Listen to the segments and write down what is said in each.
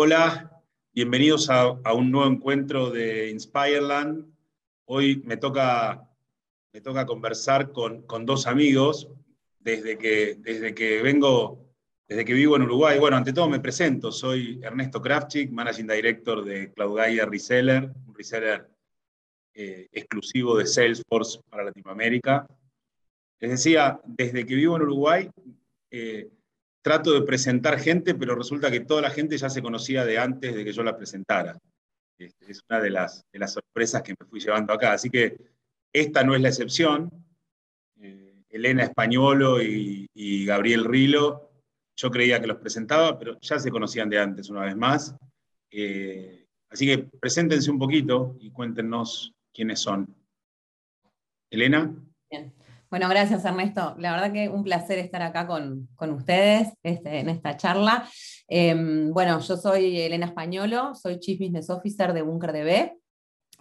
Hola, bienvenidos a, un nuevo encuentro de Inspireland. Hoy me toca, me toca conversar con, dos amigos desde que, desde que vengo, desde que vivo en Uruguay. Bueno, ante todo me presento, soy Ernesto Kravchik, Managing Director de CloudGuide Reseller, un reseller eh, exclusivo de Salesforce para Latinoamérica. Les decía, desde que vivo en Uruguay, eh, trato de presentar gente, pero resulta que toda la gente ya se conocía de antes de que yo la presentara. Este, es una de las, sorpresas que me fui llevando acá. Así que esta no es la excepción. Eh, Elena Españolo y, Gabriel Rilo, yo creía que los presentaba, pero ya se conocían de antes una vez más. Eh, así que preséntense un poquito y cuéntenos quiénes son. Elena. Bueno, gracias Ernesto. La verdad que un placer estar acá con, ustedes este, en esta charla. Em, bueno, yo soy Elena Españolo, soy Chief Business Officer de BunkerDB.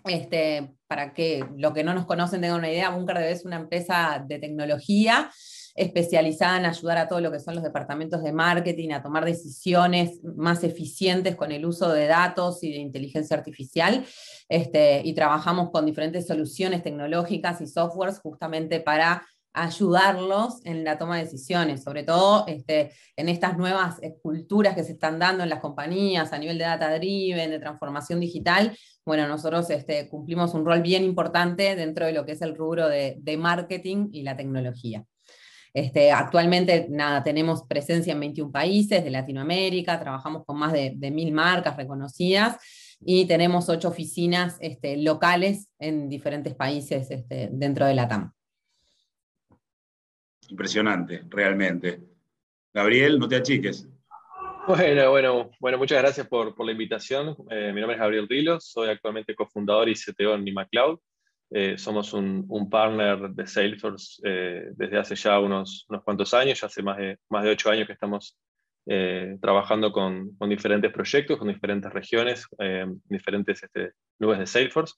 Este, para que lo que no nos conocen tengan una idea, BunkerDB es una empresa de tecnología especializada en ayudar a todo lo que son los departamentos de marketing a tomar decisiones más eficientes con el uso de datos y de inteligencia artificial. Este, y trabajamos con diferentes soluciones tecnológicas y softwares justamente para ayudarlos en la toma de decisiones, sobre todo este, en estas nuevas culturas que se están dando en las compañías a nivel de data driven, de transformación digital. Bueno, nosotros este, cumplimos un rol bien importante dentro de lo que es el rubro de marketing y la tecnología. Este, actualmente, nada, tenemos presencia en 21 países de Latinoamérica, trabajamos con más de, mil marcas reconocidas y tenemos ocho oficinas este, locales en diferentes países este, dentro de la TAM. Impresionante, realmente. Gabriel, no te achiques. Bueno, bueno, bueno, muchas gracias por, la invitación. Eh, mi nombre es Gabriel Rilo, soy actualmente cofundador y CTO en Nima Cloud. Eh, somos un, partner de Salesforce eh, desde hace ya unos, unos, cuantos años, ya hace más de, más de ocho años que estamos eh, trabajando con, con, diferentes proyectos, con diferentes regiones, diferentes este, nubes de Salesforce.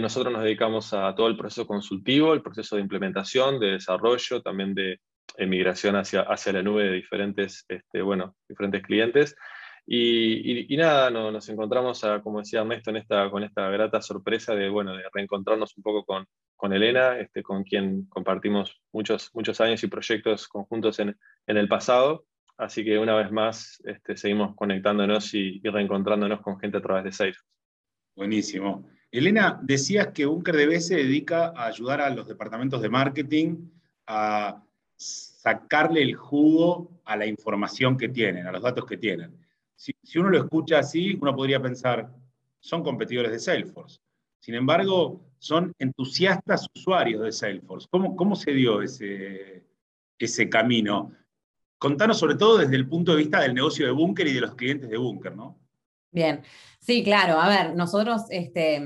nosotros nos dedicamos a todo el proceso consultivo, el proceso de implementación, de desarrollo, también de migración hacia, hacia la nube de diferentes, este, bueno, diferentes clientes. Y, nada, nos encontramos, como decía Ernesto, en esta, con esta grata sorpresa de, bueno, de reencontrarnos un poco con, con Elena, este, con quien compartimos muchos, muchos años y proyectos conjuntos en, en el pasado. Así que una vez más este, seguimos conectándonos y, reencontrándonos con gente a través de Salesforce. Buenísimo. Elena, decías que BunkerDB se dedica a ayudar a los departamentos de marketing a sacarle el jugo a la información que tienen, a los datos que tienen si, uno lo escucha así, uno podría pensar, son competidores de Salesforce. Sin embargo, son entusiastas usuarios de Salesforce. ¿Cómo, cómo se dio ese, ese camino? Contanos sobre todo desde el punto de vista del negocio de Bunker y de los clientes de Bunker, ¿no? Bien, sí, claro. A ver, nosotros, este,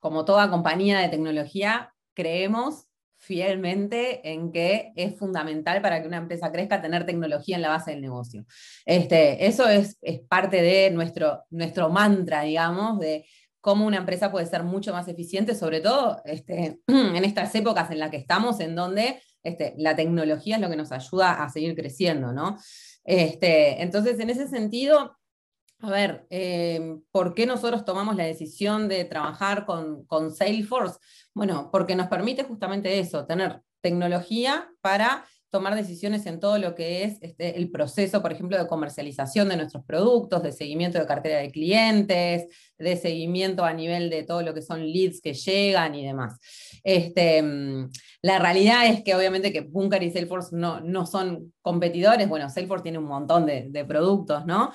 como toda compañía de tecnología, creemos fielmente en que es fundamental para que una empresa crezca tener tecnología en la base del negocio. Este, eso es, parte de nuestro, nuestro mantra, digamos, de cómo una empresa puede ser mucho más eficiente, sobre todo este, en estas épocas en las que estamos, en donde este, la tecnología es lo que nos ayuda a seguir creciendo, ¿no? Este, entonces, en ese sentido, a ver, eh, ¿por qué nosotros tomamos la decisión de trabajar con, con Salesforce? Bueno, porque nos permite justamente eso, tener tecnología para tomar decisiones en todo lo que es este, el proceso, por ejemplo, de comercialización de nuestros productos, de seguimiento de cartera de clientes, de seguimiento a nivel de todo lo que son leads que llegan y demás. Este, mm, la realidad es que obviamente que Bunker y Salesforce no, no son competidores, bueno, Salesforce tiene un montón de productos, ¿no?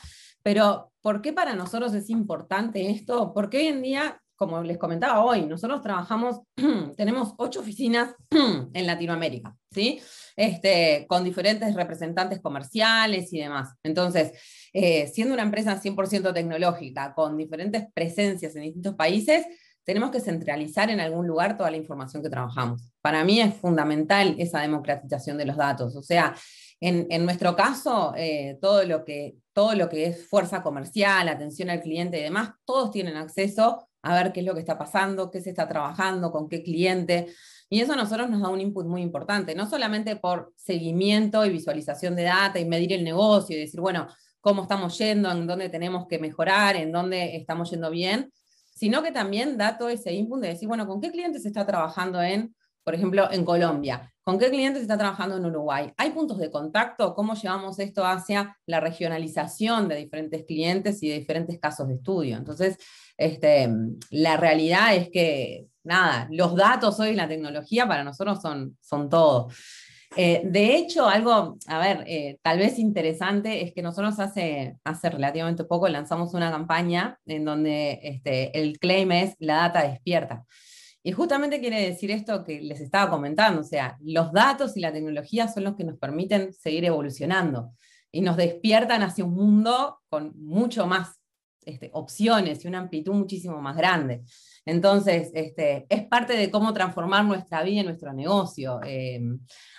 Pero ¿por qué para nosotros es importante esto? Porque hoy en día como les comentaba hoy, nosotros trabajamos, tenemos ocho oficinas en Latinoamérica, ¿sí? Este, con diferentes representantes comerciales y demás. Entonces, eh, siendo una empresa 100% tecnológica, con diferentes presencias en distintos países, tenemos que centralizar en algún lugar toda la información que trabajamos. Para mí es fundamental esa democratización de los datos. O sea, en, nuestro caso, eh, todo, lo que, todo lo que es fuerza comercial, atención al cliente y demás, todos tienen acceso a ver qué es lo que está pasando, qué se está trabajando, con qué cliente. Y eso a nosotros nos da un input muy importante, no solamente por seguimiento y visualización de data y medir el negocio y decir, bueno, cómo estamos yendo, en dónde tenemos que mejorar, en dónde estamos yendo bien, sino que también da todo ese input de decir, bueno, ¿con qué clientes se está trabajando en, por ejemplo, en Colombia? ¿Con qué clientes está trabajando en Uruguay? ¿Hay puntos de contacto? ¿Cómo llevamos esto hacia la regionalización de diferentes clientes y de diferentes casos de estudio? Entonces, este, la realidad es que, nada, los datos hoy, la tecnología para nosotros son, son todo. Eh, de hecho, algo, a ver, eh, tal vez interesante es que nosotros hace, hace relativamente poco lanzamos una campaña en donde este, el claim es la data despierta. Y justamente quiere decir esto que les estaba comentando, o sea, los datos y la tecnología son los que nos permiten seguir evolucionando y nos despiertan hacia un mundo con mucho más este, opciones y una amplitud muchísimo más grande. Entonces, este, es parte de cómo transformar nuestra vida y nuestro negocio. Eh,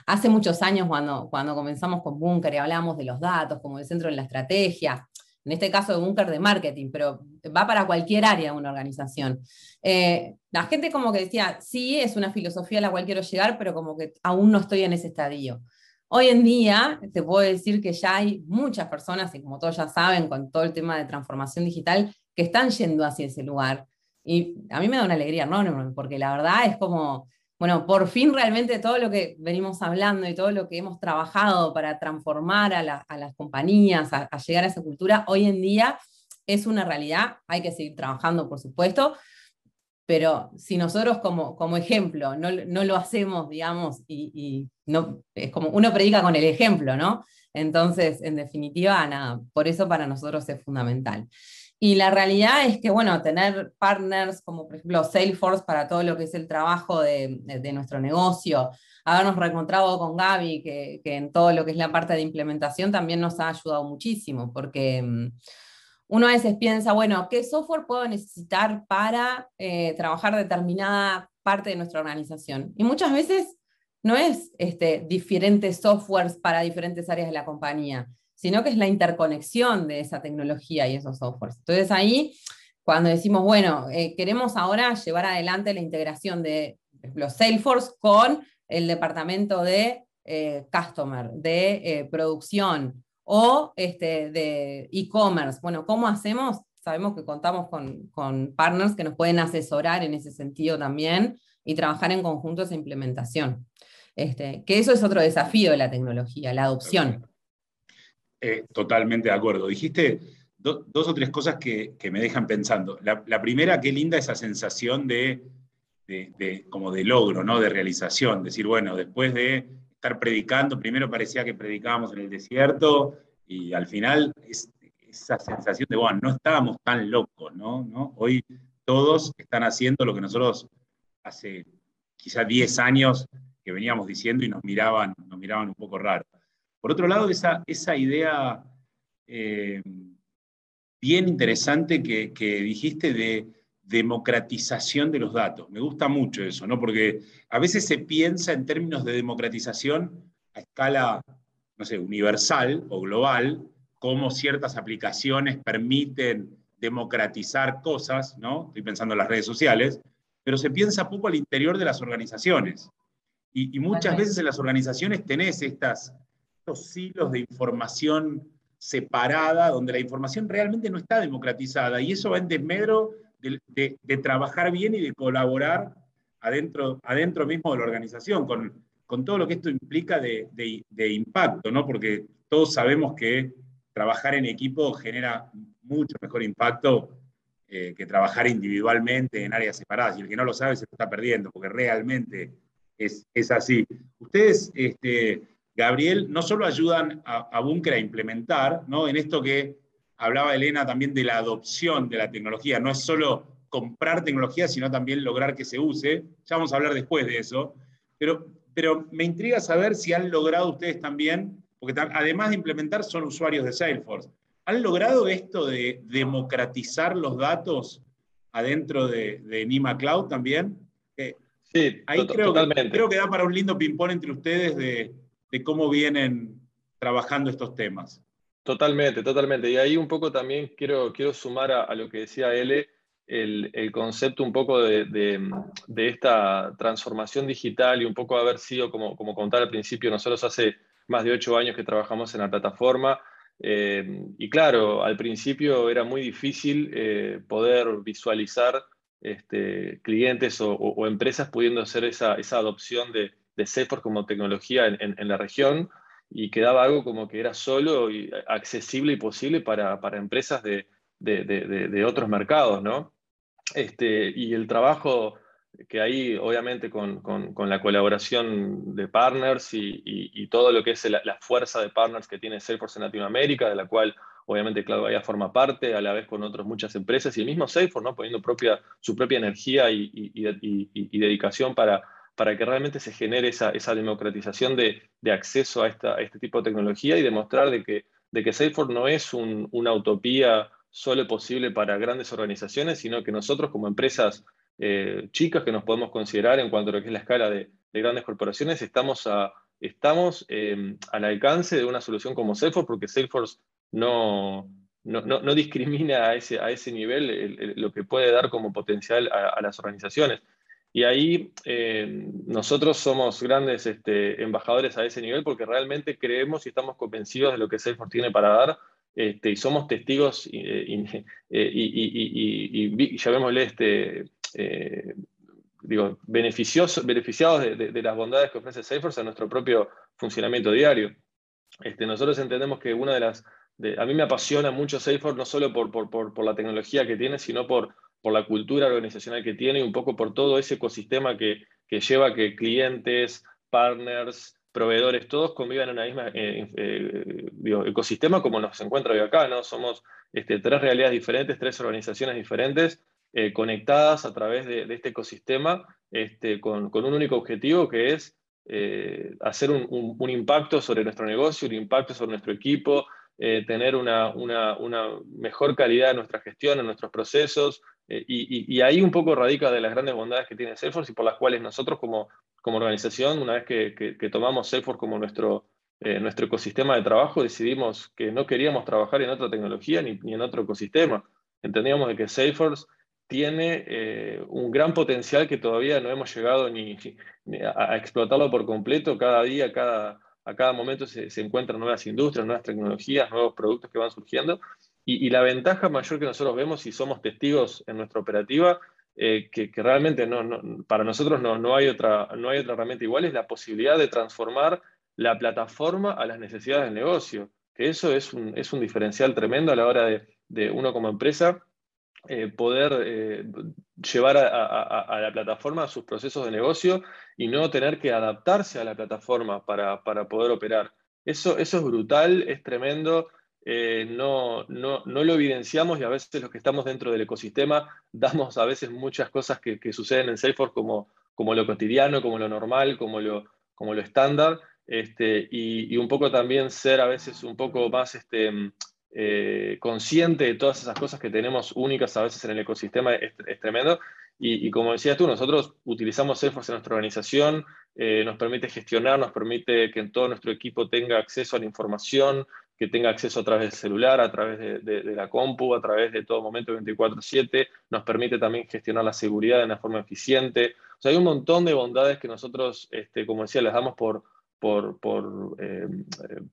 hace muchos años, cuando, cuando comenzamos con Bunker y hablamos de los datos como el centro de la estrategia, en este caso de Bunker de marketing, pero va para cualquier área de una organización. Eh, la gente como que decía, sí, es una filosofía a la cual quiero llegar, pero como que aún no estoy en ese estadio. Hoy en día, te puedo decir que ya hay muchas personas, y como todos ya saben, con todo el tema de transformación digital, que están yendo hacia ese lugar. Y a mí me da una alegría enorme, porque la verdad es como, bueno, por fin realmente todo lo que venimos hablando y todo lo que hemos trabajado para transformar a, las compañías, a, llegar a esa cultura, hoy en día es una realidad. Hay que seguir trabajando, por supuesto, pero si nosotros como, como ejemplo no, no lo hacemos, digamos, y, no, es como uno predica con el ejemplo, ¿no? Entonces, en definitiva, nada, por eso para nosotros es fundamental. Y la realidad es que, bueno, tener partners como, por ejemplo, Salesforce para todo lo que es el trabajo de, nuestro negocio, habernos reencontrado con Gaby, que, en todo lo que es la parte de implementación también nos ha ayudado muchísimo, porque mm, uno a veces piensa, bueno, ¿qué software puedo necesitar para eh, trabajar determinada parte de nuestra organización? Y muchas veces no es este, diferentes softwares para diferentes áreas de la compañía sino que es la interconexión de esa tecnología y esos softwares. Entonces ahí, cuando decimos, bueno, eh, queremos ahora llevar adelante la integración de, los Salesforce con el departamento de eh, customer, de eh, producción o este, de e-commerce. Bueno, ¿cómo hacemos? Sabemos que contamos con, con, partners que nos pueden asesorar en ese sentido también y trabajar en conjunto esa implementación. Este, que eso es otro desafío de la tecnología, la adopción. Eh, totalmente de acuerdo. Dijiste dos o tres cosas que, me dejan pensando. La, primera, qué linda esa sensación de, como de logro, ¿no? de realización. Decir, bueno, después de estar predicando, primero parecía que predicábamos en el desierto y al final esa sensación de, bueno, no estábamos tan locos, ¿no? ¿no? Hoy todos están haciendo lo que nosotros hace quizás 10 años que veníamos diciendo y nos miraban, nos miraban un poco raro. Por otro lado, esa, esa idea eh, bien interesante que, dijiste de democratización de los datos. Me gusta mucho eso, ¿no? Porque a veces se piensa en términos de democratización a escala, no sé, universal o global, cómo ciertas aplicaciones permiten democratizar cosas, ¿no? Estoy pensando en las redes sociales, pero se piensa poco al interior de las organizaciones. Y, y muchas veces en las organizaciones tenés estas hilos de información separada, donde la información realmente no está democratizada, y eso va en desmedro de, trabajar bien y de colaborar adentro, adentro mismo de la organización, con, con todo lo que esto implica de, de, impacto, ¿no? porque todos sabemos que trabajar en equipo genera mucho mejor impacto eh, que trabajar individualmente en áreas separadas, y el que no lo sabe se está perdiendo, porque realmente es, es así. Ustedes, este, Gabriel, no solo ayudan a, a Bunker a implementar, ¿no? en esto que hablaba Elena también de la adopción de la tecnología, no es solo comprar tecnología, sino también lograr que se use. Ya vamos a hablar después de eso. Pero, pero me intriga saber si han logrado ustedes también, porque además de implementar son usuarios de Salesforce, ¿han logrado esto de democratizar los datos adentro de, de Nima Cloud también? Eh, sí, ahí creo Que, creo que da para un lindo ping-pong entre ustedes de de cómo vienen trabajando estos temas. Totalmente, totalmente. Y ahí un poco también quiero, quiero sumar a, lo que decía Ele, el, el concepto un poco de, de, esta transformación digital y un poco haber sido, como, como contar al principio, nosotros hace más de ocho años que trabajamos en la plataforma, y claro, al principio era muy difícil poder visualizar este, clientes o, empresas pudiendo hacer esa, adopción de, de Salesforce como tecnología en, la región y quedaba algo como que era solo y accesible y posible para, empresas de, otros mercados, ¿no? Este, y el trabajo que ahí, obviamente, con, la colaboración de partners y, todo lo que es la, fuerza de partners que tiene Salesforce en Latinoamérica, de la cual obviamente Cloud forma parte, a la vez con otras muchas empresas, y el mismo Salesforce, ¿no? poniendo propia, su propia energía y, dedicación para, para que realmente se genere esa, democratización de, acceso a, este tipo de tecnología y demostrar de que, de Salesforce no es una utopía solo posible para grandes organizaciones, sino que nosotros como empresas eh, chicas que nos podemos considerar en cuanto a lo que es la escala de, grandes corporaciones, estamos, em, al alcance de una solución como Salesforce, porque Salesforce no, discrimina a ese nivel lo que puede dar como potencial a las organizaciones. Y ahí eh, nosotros somos grandes este, embajadores a ese nivel porque realmente creemos y estamos convencidos de lo que Salesforce tiene para dar este, y somos testigos y, eh, eh, y, llamémosle este, digo, beneficiados de, las bondades que ofrece Salesforce a nuestro propio funcionamiento diario. Este, nosotros entendemos que una de las... a mí me apasiona mucho Salesforce no solo por, por, por la tecnología que tiene, sino por por la cultura organizacional que tiene y un poco por todo ese ecosistema que, lleva a que clientes, partners, proveedores, todos convivan en una misma eh, eh, ecosistema como nos encuentra hoy acá, ¿no? Somos este, tres realidades diferentes, tres organizaciones diferentes, eh, conectadas a través de, este ecosistema, este, con, un único objetivo que es hacer un, impacto sobre nuestro negocio, un impacto sobre nuestro equipo, tener una, una, mejor calidad en nuestra gestión, en nuestros procesos, eh, y, ahí un poco radica de las grandes bondades que tiene Salesforce y por las cuales nosotros como, como organización, una vez que, tomamos Salesforce como nuestro, eh, nuestro ecosistema de trabajo, decidimos que no queríamos trabajar en otra tecnología ni, en otro ecosistema. Entendíamos de que Salesforce tiene eh, un gran potencial que todavía no hemos llegado ni, a, explotarlo por completo. Cada día, cada, a cada momento se, se encuentran nuevas industrias, nuevas tecnologías, nuevos productos que van surgiendo y, la ventaja mayor que nosotros vemos y somos testigos en nuestra operativa, eh, que, realmente no, para nosotros no, hay otra, no hay otra herramienta igual, es la posibilidad de transformar la plataforma a las necesidades del negocio. Que eso es un, es un diferencial tremendo a la hora de, uno como empresa eh, poder eh, llevar a, la plataforma sus procesos de negocio y no tener que adaptarse a la plataforma para, para poder operar. Eso, eso es brutal, es tremendo. Eh, no, no, no, lo evidenciamos y a veces los que estamos dentro del ecosistema damos a veces muchas cosas que, suceden en Salesforce como, como lo cotidiano, como lo normal, como lo, como lo estándar, este, y, un poco también ser a veces un poco más este, eh, consciente de todas esas cosas que tenemos únicas a veces en el ecosistema es, tremendo. Y, y, como decías tú, nosotros utilizamos Salesforce en nuestra organización, eh, nos permite gestionar, nos permite que todo nuestro equipo tenga acceso a la información, que tenga acceso a través del celular, a través de, la compu, a través de todo momento 24/7, nos permite también gestionar la seguridad de una forma eficiente. O sea, hay un montón de bondades que nosotros, este, como decía, les damos por, por, por, eh,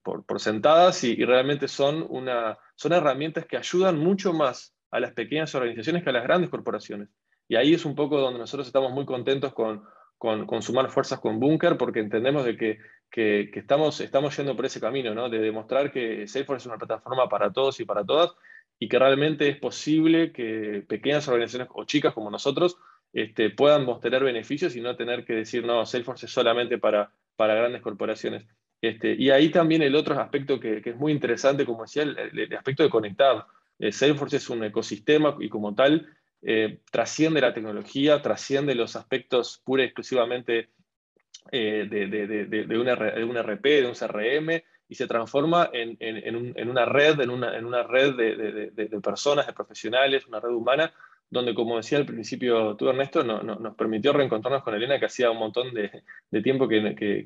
por, sentadas y, realmente son, una, son herramientas que ayudan mucho más a las pequeñas organizaciones que a las grandes corporaciones. Y ahí es un poco donde nosotros estamos muy contentos con, con, sumar fuerzas con Bunker, porque entendemos de que, que, estamos, estamos yendo por ese camino, ¿no? de demostrar que Salesforce es una plataforma para todos y para todas, y que realmente es posible que pequeñas organizaciones o chicas como nosotros este, puedan obtener beneficios y no tener que decir, no, Salesforce es solamente para, para grandes corporaciones. Este, y ahí también el otro aspecto que, es muy interesante, como decía, el, aspecto de conectar. Eh, Salesforce es un ecosistema y como tal eh, trasciende la tecnología, trasciende los aspectos pura y exclusivamente eh, de, un RP, de un CRM, y se transforma en, una red, en una, una red de, personas, de profesionales, una red humana, donde, como decía al principio tú, Ernesto, nos permitió reencontrarnos con Elena, que hacía un montón de, tiempo que,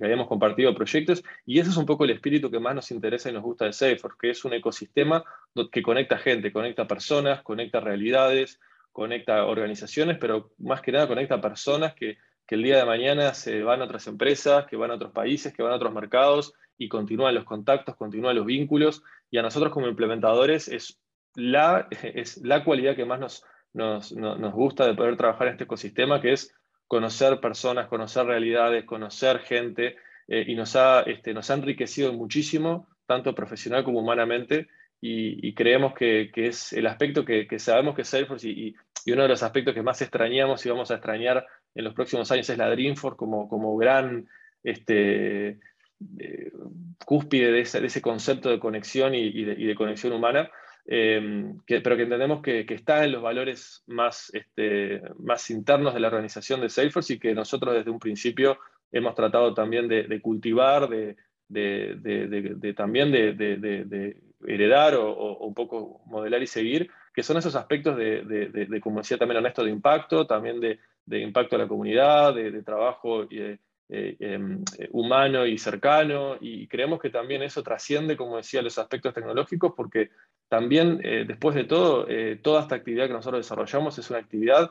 habíamos compartido proyectos, y ese es un poco el espíritu que más nos interesa y nos gusta de Salesforce, que es un ecosistema que conecta gente, conecta personas, conecta realidades, conecta organizaciones, pero más que nada conecta personas que el día de mañana se van a otras empresas, que van a otros países, que van a otros mercados, y continúan los contactos, continúan los vínculos, y a nosotros como implementadores es la, es la cualidad que más nos, nos, nos gusta de poder trabajar en este ecosistema, que es conocer personas, conocer realidades, conocer gente, eh, y nos ha, este, nos ha enriquecido muchísimo, tanto profesional como humanamente, y, creemos que, que, es el aspecto que, que sabemos que Salesforce y, y, uno de los aspectos que más extrañamos y vamos a extrañar en los próximos años es la Dreamforce como, como gran este, eh, cúspide de ese, concepto de conexión y, de, conexión humana. Eh, que, pero que entendemos que, está en los valores más, este, más internos de la organización de Salesforce y que nosotros desde un principio hemos tratado también de, cultivar, de, también de, heredar o, un poco modelar y seguir, que son esos aspectos de, como decía también Ernesto, de impacto, también de, impacto a la comunidad, de, trabajo eh, eh, em, humano y cercano, y creemos que también eso trasciende, como decía, los aspectos tecnológicos, porque también, eh, después de todo, toda esta actividad que nosotros desarrollamos es una actividad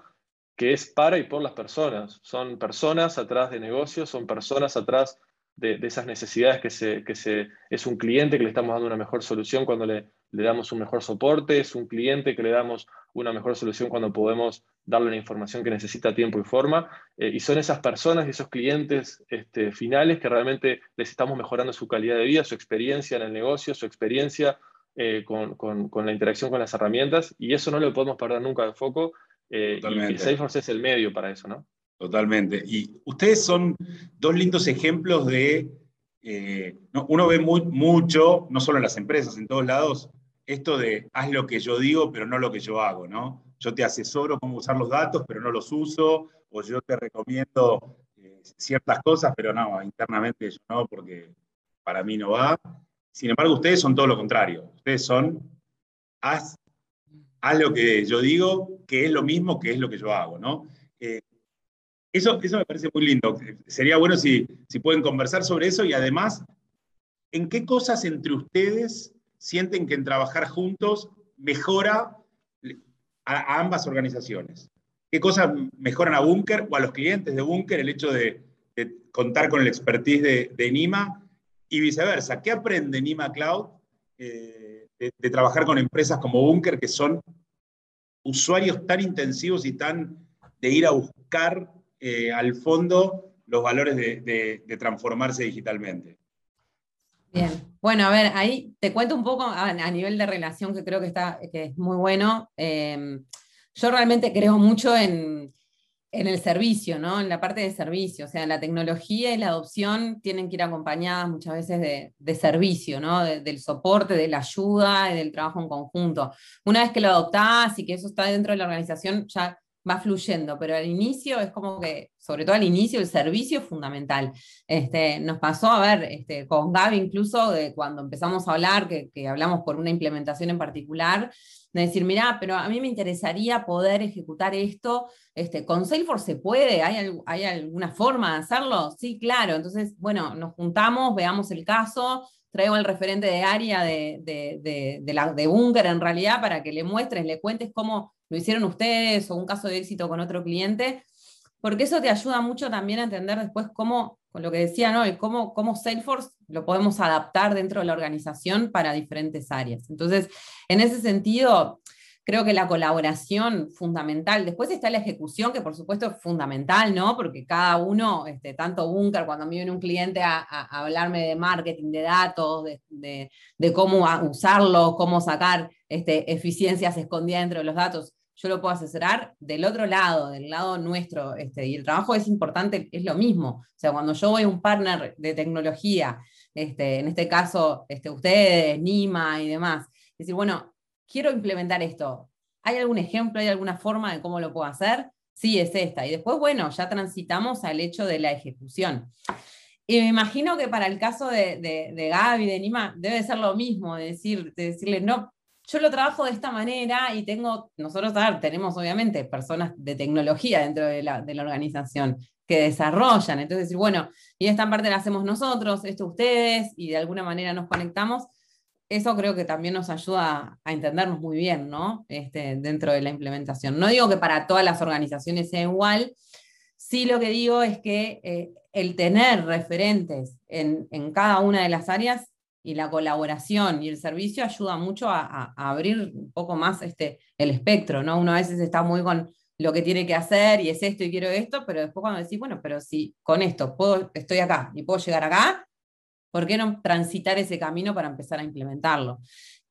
que es para y por las personas. Son personas atrás de negocios, son personas atrás de, esas necesidades que, se, que se, es un cliente que le estamos dando una mejor solución cuando le, le, damos un mejor soporte, es un cliente que le damos una mejor solución cuando podemos darle la información que necesita a tiempo y forma. Eh, y son esas personas y esos clientes este, finales que realmente les estamos mejorando su calidad de vida, su experiencia en el negocio, su experiencia eh, con, con, con la interacción con las herramientas. Y eso no lo podemos perder nunca de foco eh, y Salesforce es el medio para eso, ¿no? Totalmente. Y ustedes son dos lindos ejemplos de, eh, uno ve mucho, no solo en las empresas, en todos lados, esto de haz lo que yo digo, pero no lo que yo hago, ¿no? Yo te asesoro cómo usar los datos, pero no los uso, o yo te recomiendo eh, ciertas cosas, pero no, internamente yo no, porque para mí no va. Sin embargo, ustedes son todo lo contrario. Ustedes son, haz haz lo que yo digo, que es lo mismo que es lo que yo hago, ¿no? Eh, eso, eso me parece muy lindo. Sería bueno si, si pueden conversar sobre eso y además, ¿en qué cosas entre ustedes sienten que en trabajar juntos mejora a, ambas organizaciones? ¿Qué cosas mejoran a Bunker o a los clientes de Bunker el hecho de, contar con el expertise de, de, Nima y viceversa? ¿Qué aprende Nima Cloud eh, de, trabajar con empresas como Bunker que son usuarios tan intensivos y tan de ir a buscar eh, al fondo los valores de, transformarse digitalmente. Bien, bueno, a ver, ahí te cuento un poco a, nivel de relación que creo que, está, que es muy bueno. Eh, yo realmente creo mucho en, en el servicio, ¿no? En la parte de servicio, o sea, la tecnología y la adopción tienen que ir acompañadas muchas veces de, servicio, ¿no? del soporte, de la ayuda del trabajo en conjunto. Una vez que lo adoptás y que eso está dentro de la organización, ya va fluyendo, pero al inicio es como que, sobre todo al inicio, el servicio es fundamental. Este, nos pasó, a ver, este, con Gaby incluso, de cuando empezamos a hablar, que, que hablamos por una implementación en particular, de decir, mira, pero a mí me interesaría poder ejecutar esto, este, con Salesforce se puede, ¿Hay, ¿hay alguna forma de hacerlo? Sí, claro, entonces, bueno, nos juntamos, veamos el caso, traigo al referente de área de, de, de, la, de Bunker en realidad para que le muestres, le cuentes cómo lo hicieron ustedes o un caso de éxito con otro cliente, porque eso te ayuda mucho también a entender después cómo, con lo que decía, ¿no? Y cómo, cómo Salesforce lo podemos adaptar dentro de la organización para diferentes áreas. Entonces, en ese sentido, creo que la colaboración fundamental. Después está la ejecución, que por supuesto es fundamental, ¿no? Porque cada uno, este, tanto Bunker, cuando me viene un cliente a, hablarme de marketing, de datos, de, cómo usarlos, cómo sacar este, eficiencias escondidas dentro de los datos, yo lo puedo asesorar del otro lado, del lado nuestro, este, y el trabajo es importante, es lo mismo. O sea, cuando yo voy a un partner de tecnología, en este caso ustedes, Nima y demás, decir, bueno, quiero implementar esto. ¿Hay algún ejemplo, hay alguna forma de cómo lo puedo hacer? Sí, es esta. Y después, bueno, ya transitamos al hecho de la ejecución. Y me imagino que para el caso de, de, de Gaby, de Nima, debe ser lo mismo, de, decir, de decirle, no, yo lo trabajo de esta manera y tengo, nosotros tenemos obviamente personas de tecnología dentro de la, organización que desarrollan, entonces decir, bueno, y esta parte la hacemos nosotros, esto ustedes, y de alguna manera nos conectamos, eso creo que también nos ayuda a entendernos muy bien, ¿no? Este, dentro de la implementación. No digo que para todas las organizaciones sea igual, sí lo que digo es que eh, el tener referentes en, en cada una de las áreas y la colaboración y el servicio ayuda mucho a, abrir un poco más este, el espectro, ¿no? Uno a veces está muy con lo que tiene que hacer y es esto y quiero esto, pero después cuando decís, bueno, pero si con esto puedo, estoy acá y puedo llegar acá, ¿por qué no transitar ese camino para empezar a implementarlo?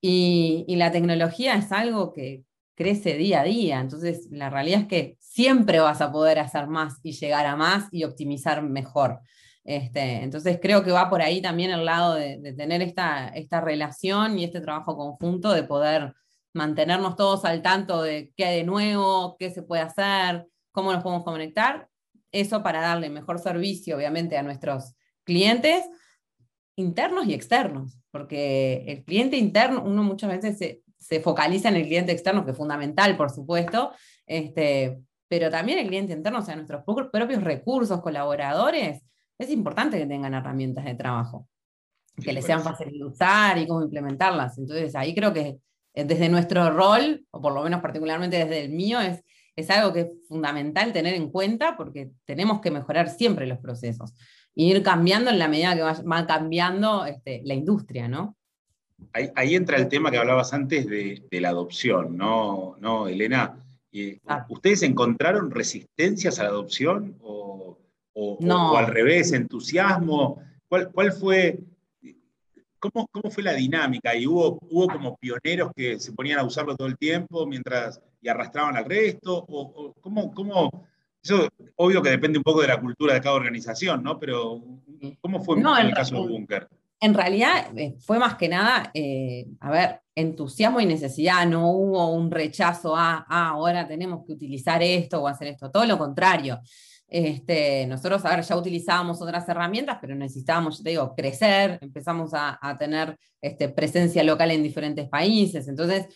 Y, la tecnología es algo que crece día a día, entonces la realidad es que siempre vas a poder hacer más y llegar a más y optimizar mejor. Este, entonces creo que va por ahí también el lado de, tener esta, esta, relación y este trabajo conjunto, de poder mantenernos todos al tanto de qué hay de nuevo, qué se puede hacer, cómo nos podemos conectar. Eso para darle mejor servicio, obviamente, a nuestros clientes internos y externos, porque el cliente interno, uno muchas veces se, se focaliza en el cliente externo, que es fundamental, por supuesto, este, pero también el cliente interno, o sea, nuestros propios recursos, colaboradores, es importante que tengan herramientas de trabajo, que les sean fáciles de usar y cómo implementarlas. Entonces, ahí creo que eh, desde nuestro rol, o por lo menos particularmente desde el mío, es, es algo que es fundamental tener en cuenta porque tenemos que mejorar siempre los procesos y ir cambiando en la medida que va, cambiando este, la industria, ¿no? Ahí, entra el tema que hablabas antes de, la adopción, ¿no, ¿No Elena? ¿Ustedes encontraron resistencias a la adopción o, o, al revés, entusiasmo? ¿Cuál, cuál fue, cómo, cómo, fue la dinámica? ¿Y hubo, hubo como pioneros que se ponían a usarlo todo el tiempo mientras y arrastraban al resto? ¿O, cómo, cómo, eso obvio que depende un poco de la cultura de cada organización, ¿no? Pero ¿cómo fue en el caso de Bunker? En realidad eh, fue más que nada, eh, a ver, entusiasmo y necesidad, no hubo un rechazo a, ah, ahora tenemos que utilizar esto o hacer esto, todo lo contrario. Este, nosotros, a ver, ya utilizábamos otras herramientas, pero necesitábamos, te digo, crecer, empezamos a, tener este, presencia local en diferentes países, entonces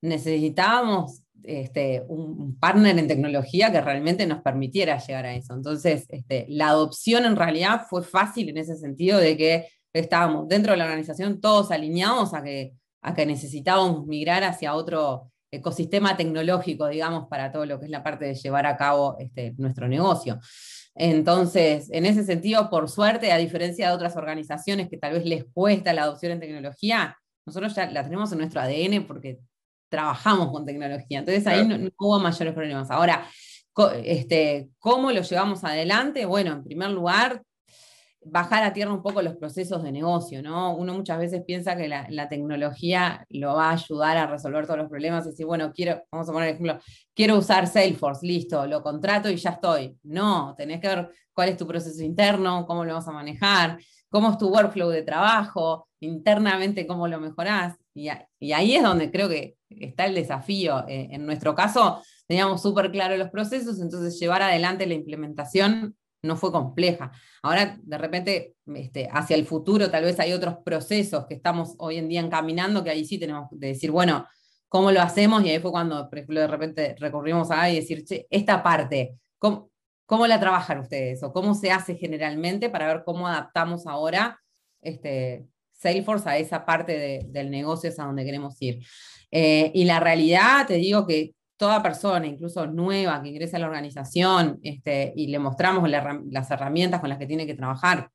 necesitábamos este, un, partner en tecnología que realmente nos permitiera llegar a eso. Entonces, este, la adopción en realidad fue fácil en ese sentido de que estábamos dentro de la organización todos alineados a que, a que necesitábamos migrar hacia otro ecosistema tecnológico, digamos, para todo lo que es la parte de llevar a cabo este, nuestro negocio. Entonces, en ese sentido, por suerte, a diferencia de otras organizaciones que tal vez les cuesta la adopción en tecnología, nosotros ya la tenemos en nuestro ADN porque trabajamos con tecnología. Entonces ahí no, hubo mayores problemas. Ahora, este, ¿cómo lo llevamos adelante? Bueno, en primer lugar, bajar a tierra un poco los procesos de negocio, ¿no? Uno muchas veces piensa que la, tecnología lo va a ayudar a resolver todos los problemas y decir, bueno, quiero, vamos a poner el ejemplo, quiero usar Salesforce, listo, lo contrato y ya estoy. No, tenés que ver cuál es tu proceso interno, cómo lo vas a manejar, cómo es tu workflow de trabajo, internamente cómo lo mejorás. Y, ahí es donde creo que está el desafío. Eh, en nuestro caso, teníamos súper claro los procesos, entonces llevar adelante la implementación no fue compleja. Ahora, de repente, este, hacia el futuro, tal vez hay otros procesos que estamos hoy en día encaminando que ahí sí tenemos que decir, bueno, ¿cómo lo hacemos? Y ahí fue cuando, por ejemplo, de repente recurrimos a y decir, che, esta parte, ¿cómo, ¿cómo, la trabajan ustedes? ¿O cómo se hace generalmente para ver cómo adaptamos ahora este, Salesforce a esa parte del negocio, es a donde queremos ir? Eh, y la realidad, te digo que toda persona, incluso nueva, que ingresa a la organización este, y le mostramos las herramientas con las que tiene que trabajar,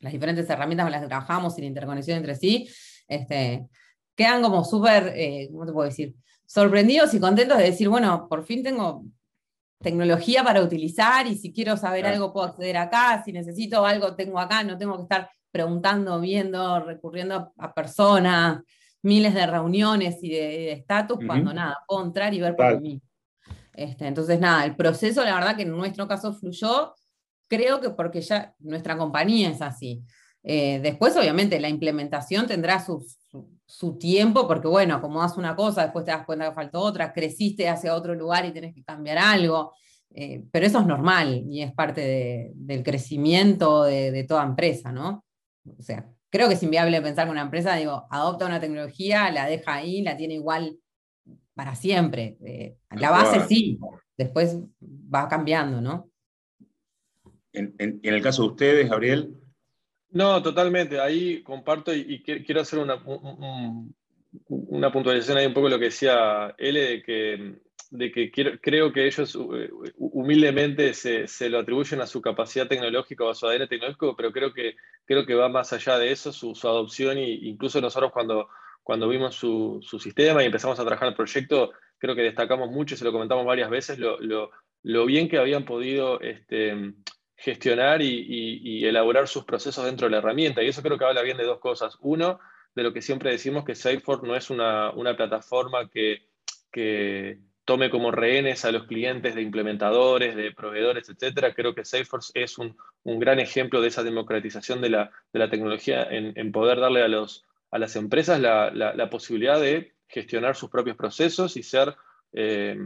las diferentes herramientas con las que trabajamos y la interconexión entre sí, este, quedan como súper, eh, ¿cómo te puedo decir? Sorprendidos y contentos de decir, bueno, por fin tengo tecnología para utilizar y si quiero saber algo puedo acceder acá, si necesito algo tengo acá, no tengo que estar preguntando, viendo, recurriendo a personas miles de reuniones y de estatus, cuando nada, puedo entrar y ver por mí. Este, entonces, nada, el proceso, la verdad que en nuestro caso fluyó, creo que porque ya nuestra compañía es así. Eh, después, obviamente, la implementación tendrá su, su, tiempo, porque bueno, como das una cosa, después te das cuenta que faltó otra, creciste hacia otro lugar y tenés que cambiar algo. Eh, pero eso es normal y es parte del crecimiento de, de, toda empresa, ¿no? O sea, creo que es inviable pensar que una empresa, digo, adopta una tecnología, la deja ahí, la tiene igual para siempre. Eh, la base sí, después va cambiando, ¿no? En, el caso de ustedes, Gabriel. No, totalmente. Ahí comparto y, quiero hacer una, una puntualización ahí un poco lo que decía L, de que de que creo que ellos eh, humildemente se, lo atribuyen a su capacidad tecnológica o a su ADN tecnológico, pero creo que, creo que va más allá de eso, su, adopción, e incluso nosotros cuando, cuando vimos su, sistema y empezamos a trabajar el proyecto, creo que destacamos mucho, y se lo comentamos varias veces, lo, bien que habían podido este, gestionar y, elaborar sus procesos dentro de la herramienta. Y eso creo que habla bien de dos cosas. Uno, de lo que siempre decimos que Salesforce no es una, plataforma que, tome como rehenes a los clientes de implementadores, de proveedores, etc. Creo que Salesforce es un, gran ejemplo de esa democratización de la, tecnología en, poder darle a, las empresas la, posibilidad de gestionar sus propios procesos y ser eh,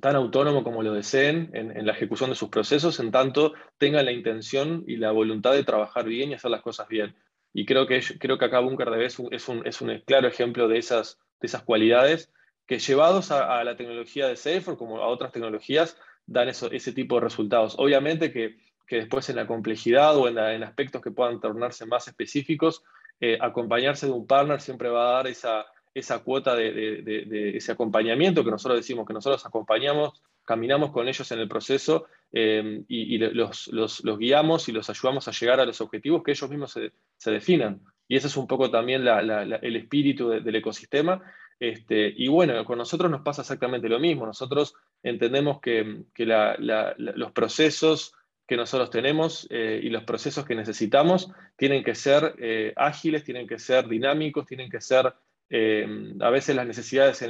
tan autónomo como lo deseen en, la ejecución de sus procesos, en tanto tengan la intención y la voluntad de trabajar bien y hacer las cosas bien. Y creo que, creo que acá Bunker de es un, es, un, claro ejemplo de esas cualidades que llevados a, la tecnología de Salesforce, como a otras tecnologías, dan ese tipo de resultados. Obviamente que, que después en la complejidad o en, en, aspectos que puedan tornarse más específicos, eh, acompañarse de un partner siempre va a dar esa, esa cuota de, ese acompañamiento que nosotros decimos que nosotros acompañamos, caminamos con ellos en el proceso eh, y, los, guiamos y los ayudamos a llegar a los objetivos que ellos mismos se, definan. Y ese es un poco también el espíritu del ecosistema. Este, y bueno, con nosotros nos pasa exactamente lo mismo. Nosotros entendemos que, los procesos que nosotros tenemos eh, y los procesos que necesitamos tienen que ser eh, ágiles, tienen que ser dinámicos, tienen que ser eh, a veces las necesidades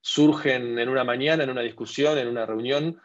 surgen en una mañana, en una discusión, en una reunión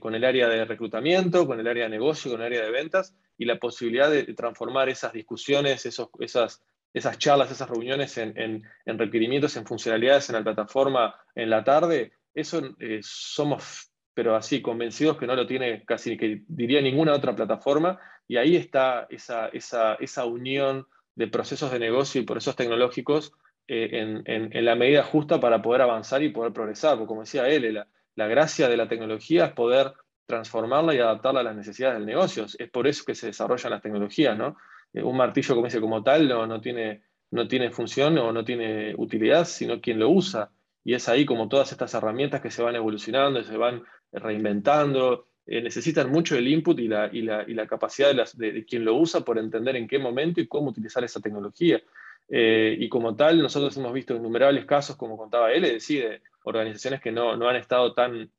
con el área de reclutamiento, con el área de negocio, con el área de ventas, y la posibilidad de transformar esas discusiones, esas, esas charlas, esas reuniones en, requerimientos, en funcionalidades en la plataforma en la tarde, eso eh, somos, pero así, convencidos que no lo tiene casi que diría ninguna otra plataforma, y ahí está esa, esa, esa unión de procesos de negocio y procesos tecnológicos eh, en, la medida justa para poder avanzar y poder progresar. Como decía él, la, gracia de la tecnología es poder transformarla y adaptarla a las necesidades del negocio. Es por eso que se desarrollan las tecnologías, ¿no? Eh, un martillo, como dice, como tal, no, no, tiene, no tiene función o no tiene utilidad, sino quien lo usa. Y es ahí como todas estas herramientas que se van evolucionando, se van reinventando, eh, necesitan mucho el input y la, y la, y la capacidad de, de, quien lo usa por entender en qué momento y cómo utilizar esa tecnología. Eh, y como tal, nosotros hemos visto innumerables casos, como contaba él, es de organizaciones que no, no han estado tan,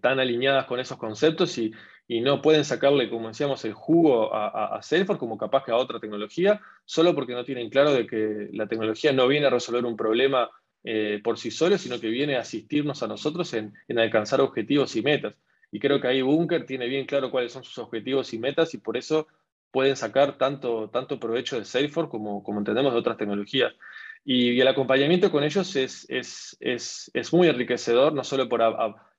tan alineadas con esos conceptos y, y, no pueden sacarle, como decíamos, el jugo a, a, Salesforce como capaz que a otra tecnología, solo porque no tienen claro de que la tecnología no viene a resolver un problema eh, por sí sola, sino que viene a asistirnos a nosotros en, en alcanzar objetivos y metas. Y creo que ahí Bunker tiene bien claro cuáles son sus objetivos y metas y por eso pueden sacar tanto, tanto provecho de Salesforce como, como entendemos de otras tecnologías. Y, el acompañamiento con ellos es, es, es, es muy enriquecedor, no solo por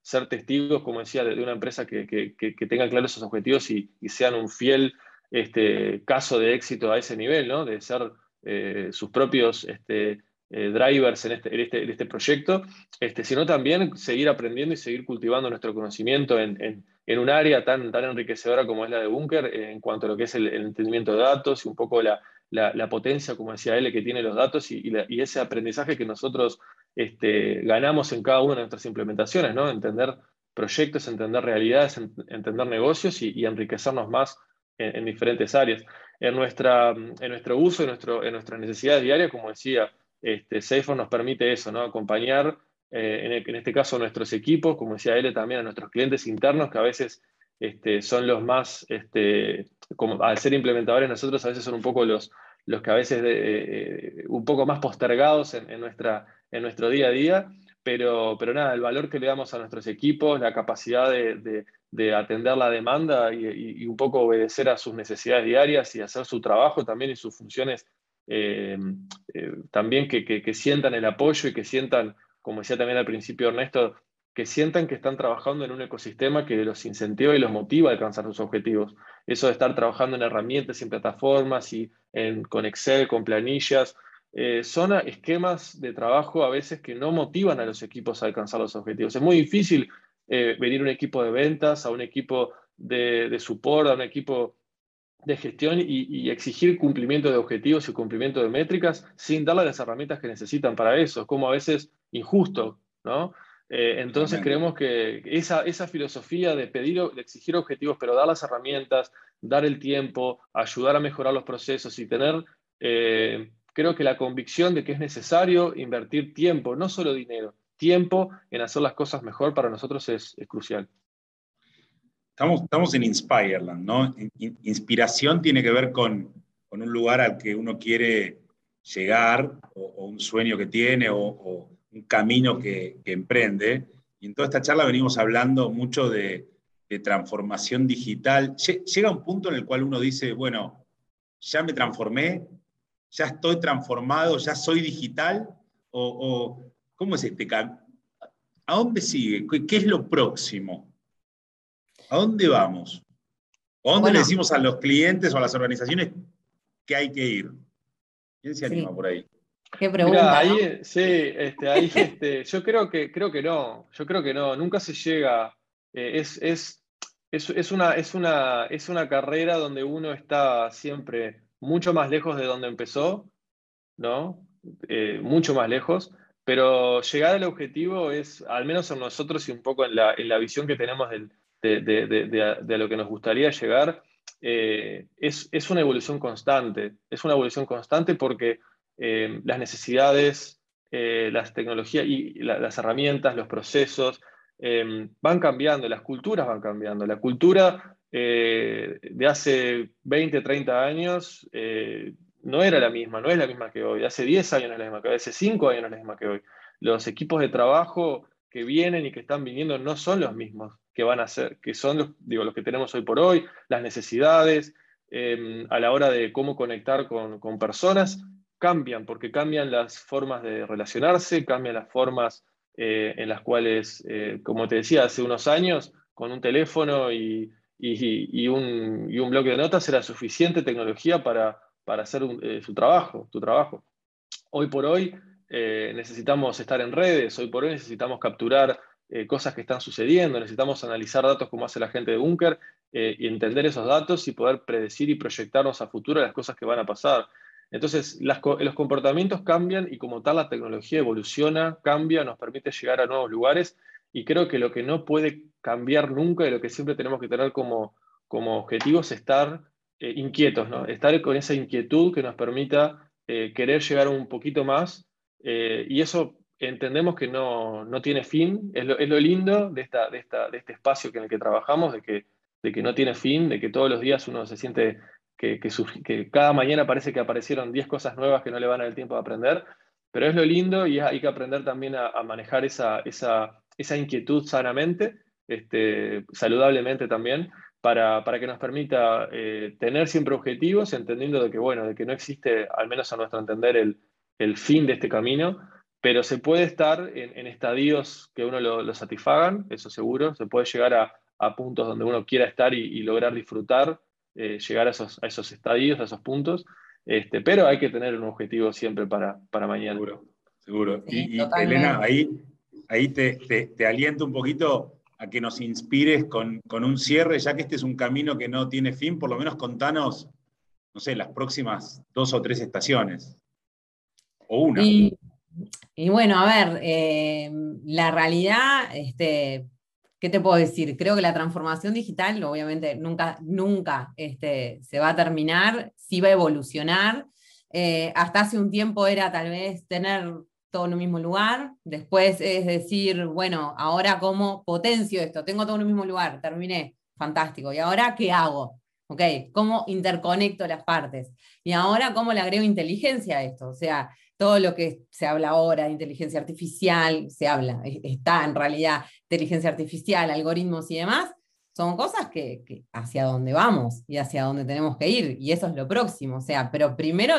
ser testigos, como decía, de, una empresa que, que, que, tenga claros esos objetivos y, sean un fiel este, caso de éxito a ese nivel, ¿no? de ser eh, sus propios este, eh, drivers en este, en este, este proyecto, este, sino también seguir aprendiendo y seguir cultivando nuestro conocimiento en, en un área tan, tan enriquecedora como es la de Bunker, eh, en cuanto a lo que es el, entendimiento de datos y un poco la, la, potencia, como decía él, que tiene los datos y, ese aprendizaje que nosotros este, ganamos en cada una de nuestras implementaciones, ¿no? Entender proyectos, entender realidades, entender negocios y, enriquecernos más en, diferentes áreas. En, nuestro uso, en, en nuestras necesidades diarias, como decía, este, Salesforce nos permite eso, ¿no? Acompañar eh, en, este caso nuestros equipos, como decía él, también a nuestros clientes internos, que a veces este, son los más, este, como, al ser implementadores nosotros a veces son un poco los, los que a veces eh, un poco más postergados en, nuestra, en nuestro día a día, pero, pero nada, el valor que le damos a nuestros equipos, la capacidad de, atender la demanda y, un poco obedecer a sus necesidades diarias y hacer su trabajo también y sus funciones, eh, también que, que, sientan el apoyo y que sientan como decía también al principio Ernesto, que sientan que están trabajando en un ecosistema que los incentiva y los motiva a alcanzar sus objetivos. Eso de estar trabajando en herramientas y en plataformas y con Excel, con planillas, eh, son esquemas de trabajo a veces que no motivan a los equipos a alcanzar los objetivos. Es muy difícil eh, venir un equipo de ventas, a un equipo de, de support, a un equipo de gestión y, exigir cumplimiento de objetivos y cumplimiento de métricas sin darle las herramientas que necesitan para eso. Es como a veces injusto, ¿no? Eh, entonces creemos que esa, esa filosofía de pedir, de exigir objetivos, pero dar las herramientas, dar el tiempo, ayudar a mejorar los procesos y tener, eh, creo que la convicción de que es necesario invertir tiempo, no solo dinero, tiempo en hacer las cosas mejor para nosotros es, crucial. Estamos, estamos en Inspireland, ¿no? Inspiración tiene que ver con, con un lugar al que uno quiere llegar, o, un sueño que tiene, o un camino que, emprende. Y en toda esta charla venimos hablando mucho de, transformación digital. Llega un punto en el cual uno dice, bueno, ya me transformé, ya estoy transformado, ya soy digital, o, ¿cómo es este cambio? ¿A dónde sigue? ¿Qué, es lo próximo? ¿A dónde vamos? ¿A dónde le decimos a los clientes o a las organizaciones que hay que ir? ¿Quién se anima por ahí? Qué pregunta. ahí, sí, este, ahí, este, yo creo que, creo que no, yo creo que no, nunca se llega. Eh, es, es, es, una, es, una, es una carrera donde uno está siempre mucho más lejos de donde empezó, ¿no? Eh, mucho más lejos, pero llegar al objetivo es, al menos en nosotros y un poco en la, en la visión que tenemos de, de, de, de, lo que nos gustaría llegar, eh, es, es una evolución constante, es una evolución constante porque eh, las necesidades, eh, las tecnologías y las herramientas, los procesos eh, van cambiando, las culturas van cambiando. La cultura de hace 20, 30 años no era la misma, no es la misma que hoy. Hace 10 años no es la misma que hoy, hace 5 años no es la misma que hoy. Los equipos de trabajo que vienen y que están viniendo no son los mismos que van a ser, que son los, digo, los que tenemos hoy por hoy, las necesidades, a la hora de cómo conectar con, con personas, cambian, porque cambian las formas de relacionarse, cambian las formas eh, en las cuales, eh, como te decía, hace unos años, con un teléfono y, un, bloque de notas era suficiente tecnología para, para hacer eh, su trabajo, tu trabajo. Hoy por hoy necesitamos estar en redes, hoy por hoy necesitamos capturar cosas que están sucediendo, necesitamos analizar datos como hace la gente de Bunker y entender esos datos y poder predecir y proyectarnos a futuro las cosas que van a pasar. Entonces, los comportamientos cambian y como tal la tecnología evoluciona, cambia, nos permite llegar a nuevos lugares y creo que lo que no puede cambiar nunca y lo que siempre tenemos que tener como, como objetivo es estar eh, inquietos, estar con esa inquietud que nos permita eh, querer llegar un poquito más eh, y eso entendemos que no, no tiene fin, es lo, es lo lindo de, esta, de, esta, de este espacio en el que trabajamos, de que, de que no tiene fin, de que todos los días uno se siente que, que, cada mañana parece que aparecieron 10 cosas nuevas que no le van a dar el tiempo de aprender, pero es lo lindo y hay que aprender también a, manejar esa, esa, esa, inquietud sanamente, este, saludablemente también, para, para, que nos permita eh, tener siempre objetivos, entendiendo de que, bueno, de que no existe, al menos a nuestro entender, el, el fin de este camino, pero se puede estar en, estadios que uno lo, satisfagan, eso seguro, se puede llegar a, a puntos donde uno quiera estar y, y lograr disfrutar eh, llegar a esos, a esos estadios, a esos puntos, este, pero hay que tener un objetivo siempre para, para mañana. Seguro, seguro. y, Elena, ahí, ahí te, te, aliento un poquito a que nos inspires con, con, un cierre, ya que este es un camino que no tiene fin, por lo menos contanos, no sé, las próximas dos o tres estaciones. O una. Y, bueno, a ver, eh, la realidad, este, ¿qué te puedo decir? Creo que la transformación digital, obviamente, nunca, nunca este, se va a terminar, sí va a evolucionar. Eh, hasta hace un tiempo era tal vez tener todo en un mismo lugar, después es decir, bueno, ahora cómo potencio esto, tengo todo en un mismo lugar, terminé, fantástico, ¿y ahora qué hago? ¿Ok? ¿Cómo interconecto las partes? Y ahora, ¿cómo le agrego inteligencia a esto? O sea, todo lo que se habla ahora de inteligencia artificial, se habla, está en realidad inteligencia artificial, algoritmos y demás, son cosas que, hacia dónde vamos y hacia dónde tenemos que ir, y eso es lo próximo, o sea, pero primero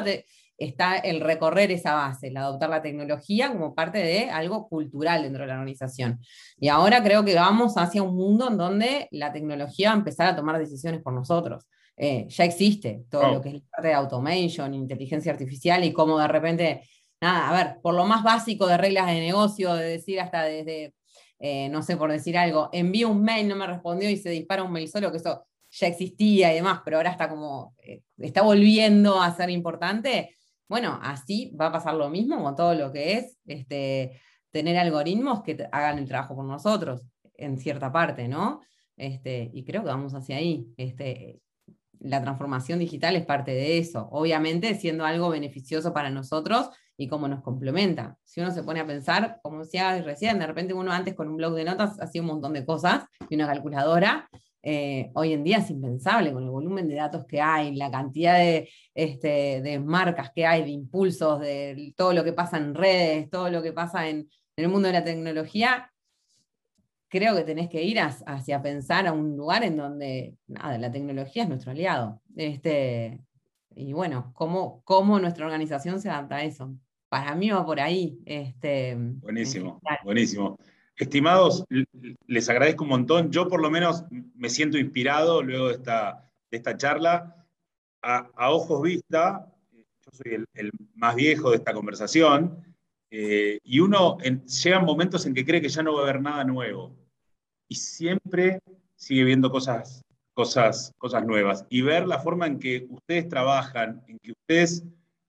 está el recorrer esa base, el adoptar la tecnología como parte de algo cultural dentro de la organización. Y ahora creo que vamos hacia un mundo en donde la tecnología va a empezar a tomar decisiones por nosotros. Eh, ya existe todo lo que es la parte de automation, inteligencia artificial y cómo de repente, nada, a ver, por lo más básico de reglas de negocio, de decir hasta desde, eh, no sé, por decir algo, envío un mail, no me respondió y se dispara un mail solo, que eso ya existía y demás, pero ahora está como, eh, está volviendo a ser importante. Bueno, así va a pasar lo mismo con todo lo que es este, tener algoritmos que hagan el trabajo por nosotros, en cierta parte, ¿no? Este, y creo que vamos hacia ahí. Este, la transformación digital es parte de eso, obviamente siendo algo beneficioso para nosotros y cómo nos complementa. Si uno se pone a pensar, como decía recién, de repente uno antes con un blog de notas hacía un montón de cosas y una calculadora, eh, hoy en día es impensable con el volumen de datos que hay, la cantidad de, este, de marcas que hay, de impulsos, de todo lo que pasa en redes, todo lo que pasa en el mundo de la tecnología, creo que tenés que ir hacia pensar a un lugar en donde, nada, la tecnología es nuestro aliado. Este, y bueno, ¿cómo, cómo nuestra organización se adapta a eso? Para mí va por ahí. Este, buenísimo, buenísimo. Estimados, les agradezco un montón. Yo por lo menos me siento inspirado luego de esta, de esta charla. A, ojos vista, yo soy el, más viejo de esta conversación, eh, y uno en, llegan momentos en que cree que ya no va a haber nada nuevo y siempre sigue viendo cosas, cosas, cosas nuevas. Y ver la forma en que ustedes trabajan, en que ustedes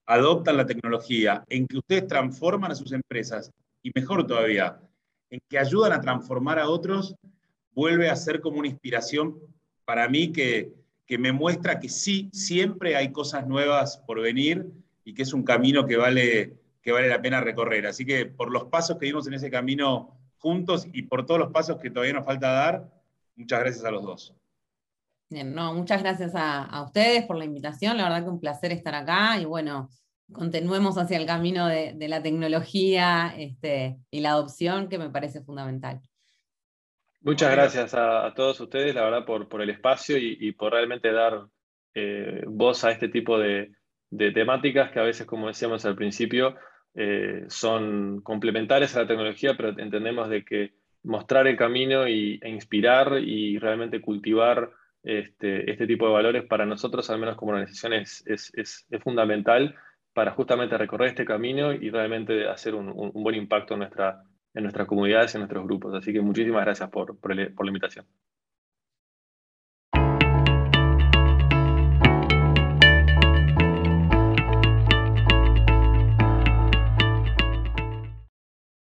adoptan la tecnología, en que ustedes transforman a sus empresas, y mejor todavía, en que ayudan a transformar a otros, vuelve a ser como una inspiración para mí que, que me muestra que sí, siempre hay cosas nuevas por venir y que es un camino que vale, que vale la pena recorrer. Así que por los pasos que dimos en ese camino juntos y por todos los pasos que todavía nos falta dar. Muchas gracias a los dos. Bien, no, muchas gracias a, ustedes por la invitación. La verdad que un placer estar acá y bueno, continuemos hacia el camino de, la tecnología este, y la adopción que me parece fundamental. Muchas gracias a, todos ustedes, la verdad, por, por el espacio y, por realmente dar eh, voz a este tipo de, de temáticas que a veces, como decíamos al principio, eh, son complementarias a la tecnología, pero entendemos de que mostrar el camino y, e inspirar y realmente cultivar este, este, tipo de valores para nosotros, al menos como organización, es, es, es, fundamental para justamente recorrer este camino y realmente hacer un, un, buen impacto en, nuestra, en nuestras comunidades y en nuestros grupos. Así que muchísimas gracias por, por, por la invitación.